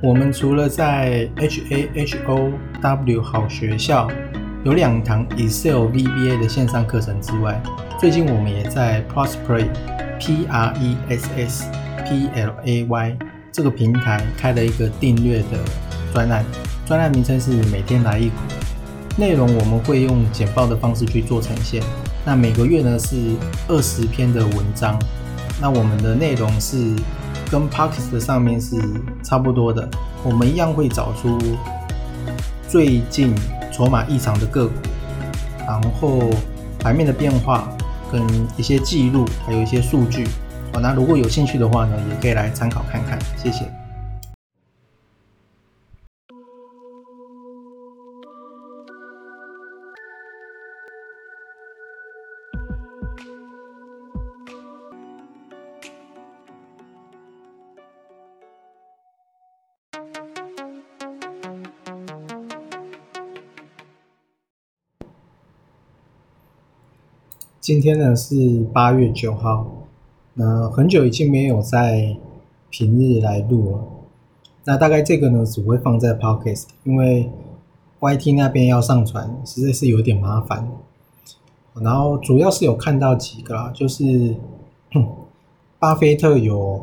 我们除了在 H A H O W 好学校有两堂 Excel VBA 的线上课程之外，最近我们也在 Prospery P R E S S P L A Y 这个平台开了一个订阅的专案，专案名称是每天来一股，内容我们会用简报的方式去做呈现。那每个月呢是二十篇的文章，那我们的内容是。跟 Parkes 的上面是差不多的，我们一样会找出最近筹码异常的个股，然后盘面的变化跟一些记录，还有一些数据。好，那如果有兴趣的话呢，也可以来参考看看。谢谢。今天呢是八月九号，那很久已经没有在平日来录了。那大概这个呢只会放在 Podcast，因为 YT 那边要上传实在是有点麻烦。然后主要是有看到几个，就是巴菲特有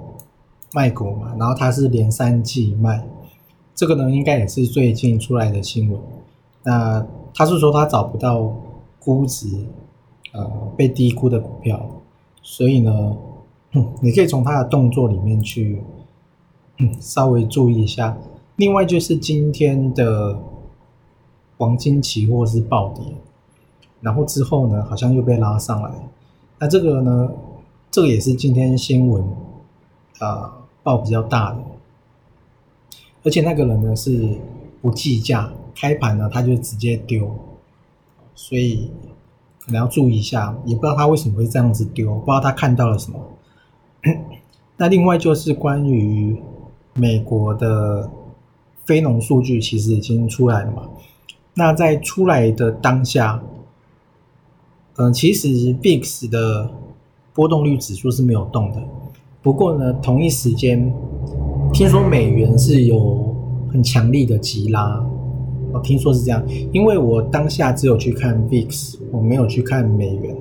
卖股嘛，然后他是连三季卖，这个呢应该也是最近出来的新闻。那他是说他找不到估值。呃，被低估的股票，所以呢，你可以从他的动作里面去稍微注意一下。另外就是今天的黄金期货是暴跌，然后之后呢，好像又被拉上来。那这个呢，这个也是今天新闻啊报比较大的，而且那个人呢是不计价，开盘呢他就直接丢，所以。可能要注意一下，也不知道他为什么会这样子丢，不知道他看到了什么。那另外就是关于美国的非农数据，其实已经出来了嘛？那在出来的当下，嗯，其实 VIX 的波动率指数是没有动的。不过呢，同一时间听说美元是有很强力的急拉。我听说是这样，因为我当下只有去看 VIX，我没有去看美元。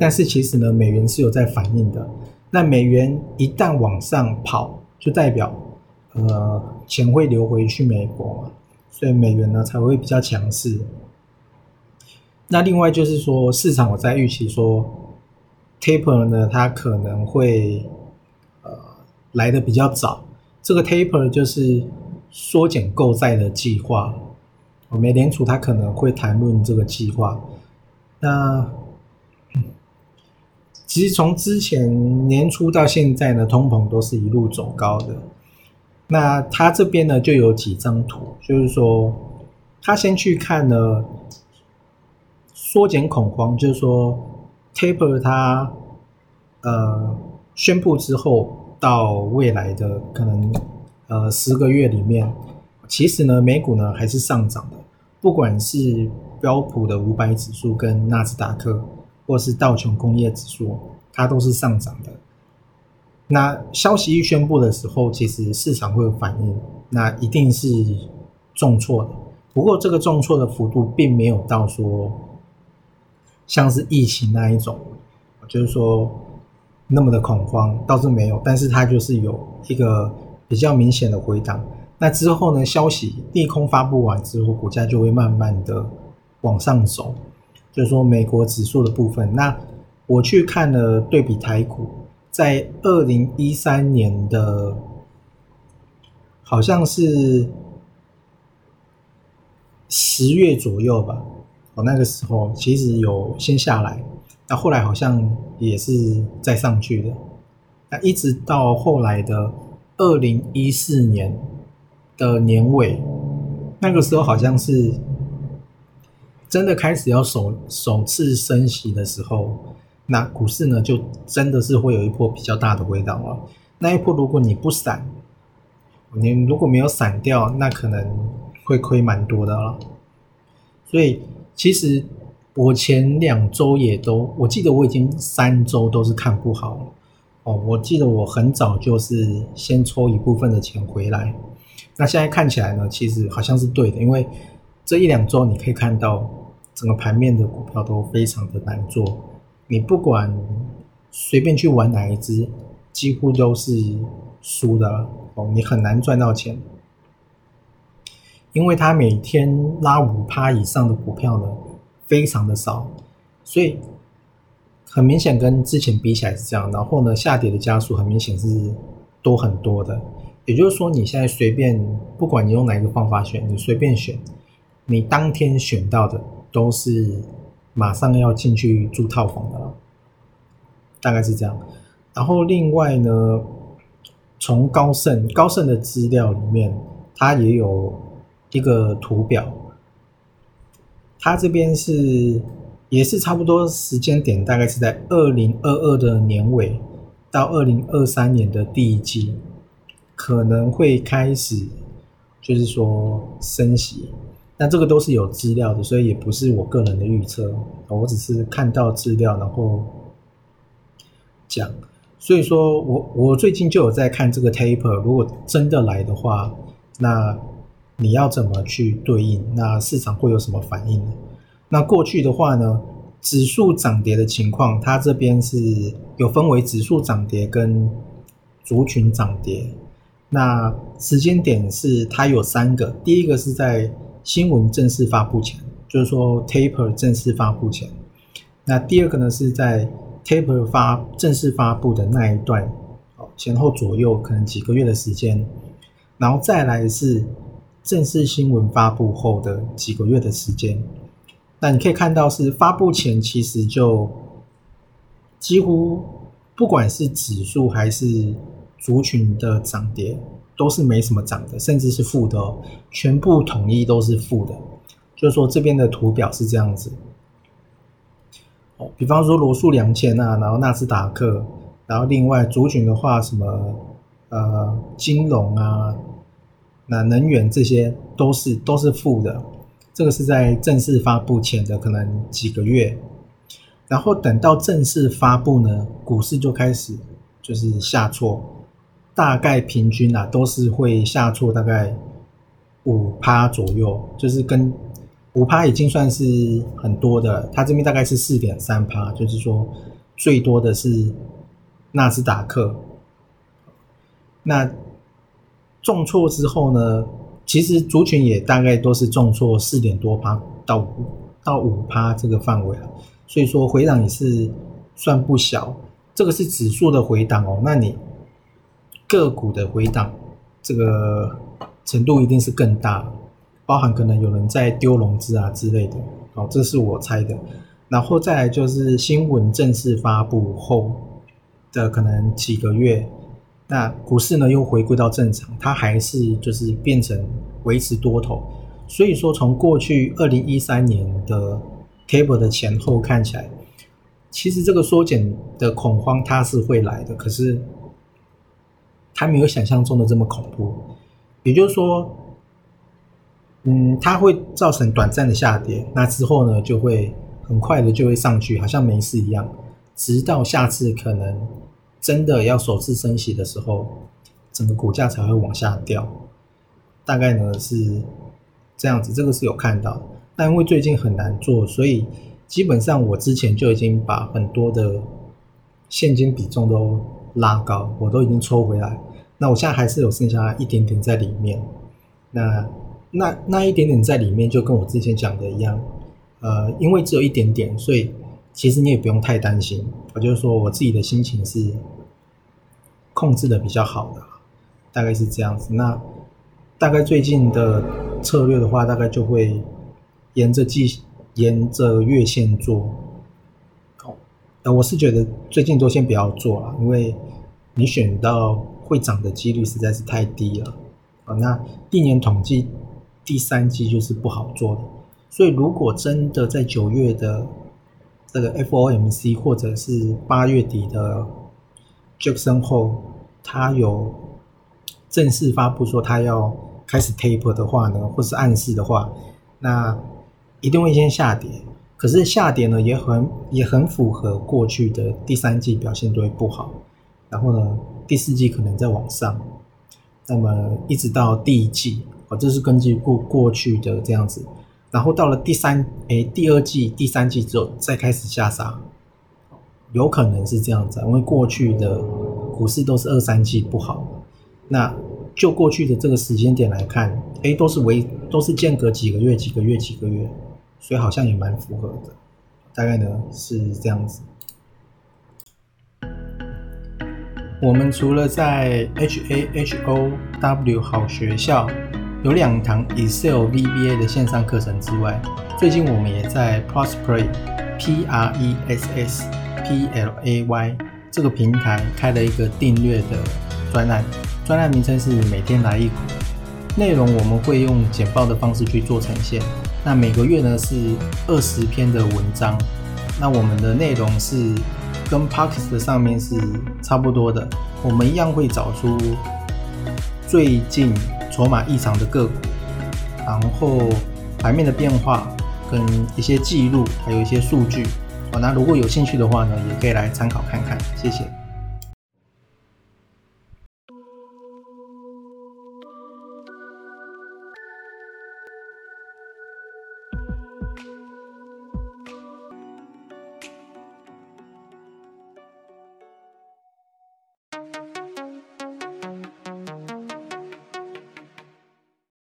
但是其实呢，美元是有在反应的。那美元一旦往上跑，就代表呃钱会流回去美国嘛，所以美元呢才会比较强势。那另外就是说，市场我在预期说，taper 呢它可能会呃来的比较早。这个 taper 就是缩减购债的计划。美联储它可能会谈论这个计划。那其实从之前年初到现在呢，通膨都是一路走高的。那他这边呢就有几张图，就是说他先去看呢缩减恐慌，就是说 taper 它呃宣布之后到未来的可能呃十个月里面。其实呢，美股呢还是上涨的，不管是标普的五百指数跟纳斯达克，或是道琼工业指数，它都是上涨的。那消息一宣布的时候，其实市场会有反应，那一定是重挫的。不过这个重挫的幅度并没有到说像是疫情那一种，就是说那么的恐慌，倒是没有，但是它就是有一个比较明显的回档。那之后呢？消息利空发布完之后，股价就会慢慢的往上走。就是说，美国指数的部分。那我去看了对比台股，在二零一三年的，好像是十月左右吧。哦，那个时候其实有先下来，那后来好像也是再上去的。那一直到后来的二零一四年。的年尾，那个时候好像是真的开始要首首次升息的时候，那股市呢就真的是会有一波比较大的回档了。那一波如果你不闪，你如果没有闪掉，那可能会亏蛮多的了。所以其实我前两周也都，我记得我已经三周都是看不好了哦。我记得我很早就是先抽一部分的钱回来。那现在看起来呢，其实好像是对的，因为这一两周你可以看到整个盘面的股票都非常的难做，你不管随便去玩哪一只，几乎都是输的哦，你很难赚到钱，因为它每天拉五趴以上的股票呢，非常的少，所以。很明显跟之前比起来是这样，然后呢，下跌的加速很明显是多很多的。也就是说，你现在随便，不管你用哪一个方法选，你随便选，你当天选到的都是马上要进去住套房的了，大概是这样。然后另外呢，从高盛高盛的资料里面，它也有一个图表，它这边是。也是差不多时间点，大概是在二零二二的年尾到二零二三年的第一季，可能会开始，就是说升息。那这个都是有资料的，所以也不是我个人的预测，我只是看到资料然后讲。所以说我我最近就有在看这个 taper，如果真的来的话，那你要怎么去对应？那市场会有什么反应呢？那过去的话呢，指数涨跌的情况，它这边是有分为指数涨跌跟族群涨跌。那时间点是它有三个，第一个是在新闻正式发布前，就是说 taper 正式发布前。那第二个呢是在 taper 发正式发布的那一段，哦前后左右可能几个月的时间，然后再来是正式新闻发布后的几个月的时间。那你可以看到，是发布前其实就几乎不管是指数还是族群的涨跌，都是没什么涨的，甚至是负的，哦，全部统一都是负的。就是说这边的图表是这样子。比方说罗素两千啊，然后纳斯达克，然后另外族群的话，什么呃金融啊，那能源这些都是都是负的。这个是在正式发布前的可能几个月，然后等到正式发布呢，股市就开始就是下挫，大概平均啊都是会下挫大概五趴左右，就是跟五趴已经算是很多的，它这边大概是四点三趴，就是说最多的是纳斯达克，那重挫之后呢？其实族群也大概都是重挫四点多趴到五到五趴这个范围了，所以说回档也是算不小。这个是指数的回档哦，那你个股的回档这个程度一定是更大，包含可能有人在丢融资啊之类的哦，这是我猜的。然后再来就是新闻正式发布后的可能几个月。那股市呢又回归到正常，它还是就是变成维持多头，所以说从过去二零一三年的 table 的前后看起来，其实这个缩减的恐慌它是会来的，可是还没有想象中的这么恐怖，也就是说，嗯，它会造成短暂的下跌，那之后呢就会很快的就会上去，好像没事一样，直到下次可能。真的要首次升息的时候，整个股价才会往下掉。大概呢是这样子，这个是有看到。但因为最近很难做，所以基本上我之前就已经把很多的现金比重都拉高，我都已经抽回来。那我现在还是有剩下一点点在里面。那那那一点点在里面，就跟我之前讲的一样，呃，因为只有一点点，所以。其实你也不用太担心，我就是说我自己的心情是控制的比较好的，大概是这样子。那大概最近的策略的话，大概就会沿着季沿着月线做。哦，呃，我是觉得最近都先不要做了，因为你选到会涨的几率实在是太低了。啊，那历年统计第三季就是不好做的，所以如果真的在九月的这个 FOMC 或者是八月底的 Jackson 后，他有正式发布说他要开始 taper 的话呢，或是暗示的话，那一定会先下跌。可是下跌呢，也很也很符合过去的第三季表现都会不好，然后呢，第四季可能再往上。那么一直到第一季，哦，这是根据过过去的这样子，然后到了第三，诶，第二季、第三季之后再开始下杀，有可能是这样子，因为过去的股市都是二三季不好，那就过去的这个时间点来看，诶，都是为都是间隔几个月、几个月、几个月，所以好像也蛮符合的，大概呢是这样子。我们除了在 H A H O W 好学校有两堂 Excel VBA 的线上课程之外，最近我们也在 Prospery P R E S S P L A Y 这个平台开了一个订阅的专案，专案名称是每天来一股，内容我们会用简报的方式去做呈现。那每个月呢是二十篇的文章，那我们的内容是。跟 Parkes 的上面是差不多的，我们一样会找出最近筹码异常的个股，然后盘面的变化跟一些记录，还有一些数据。好，那如果有兴趣的话呢，也可以来参考看看。谢谢。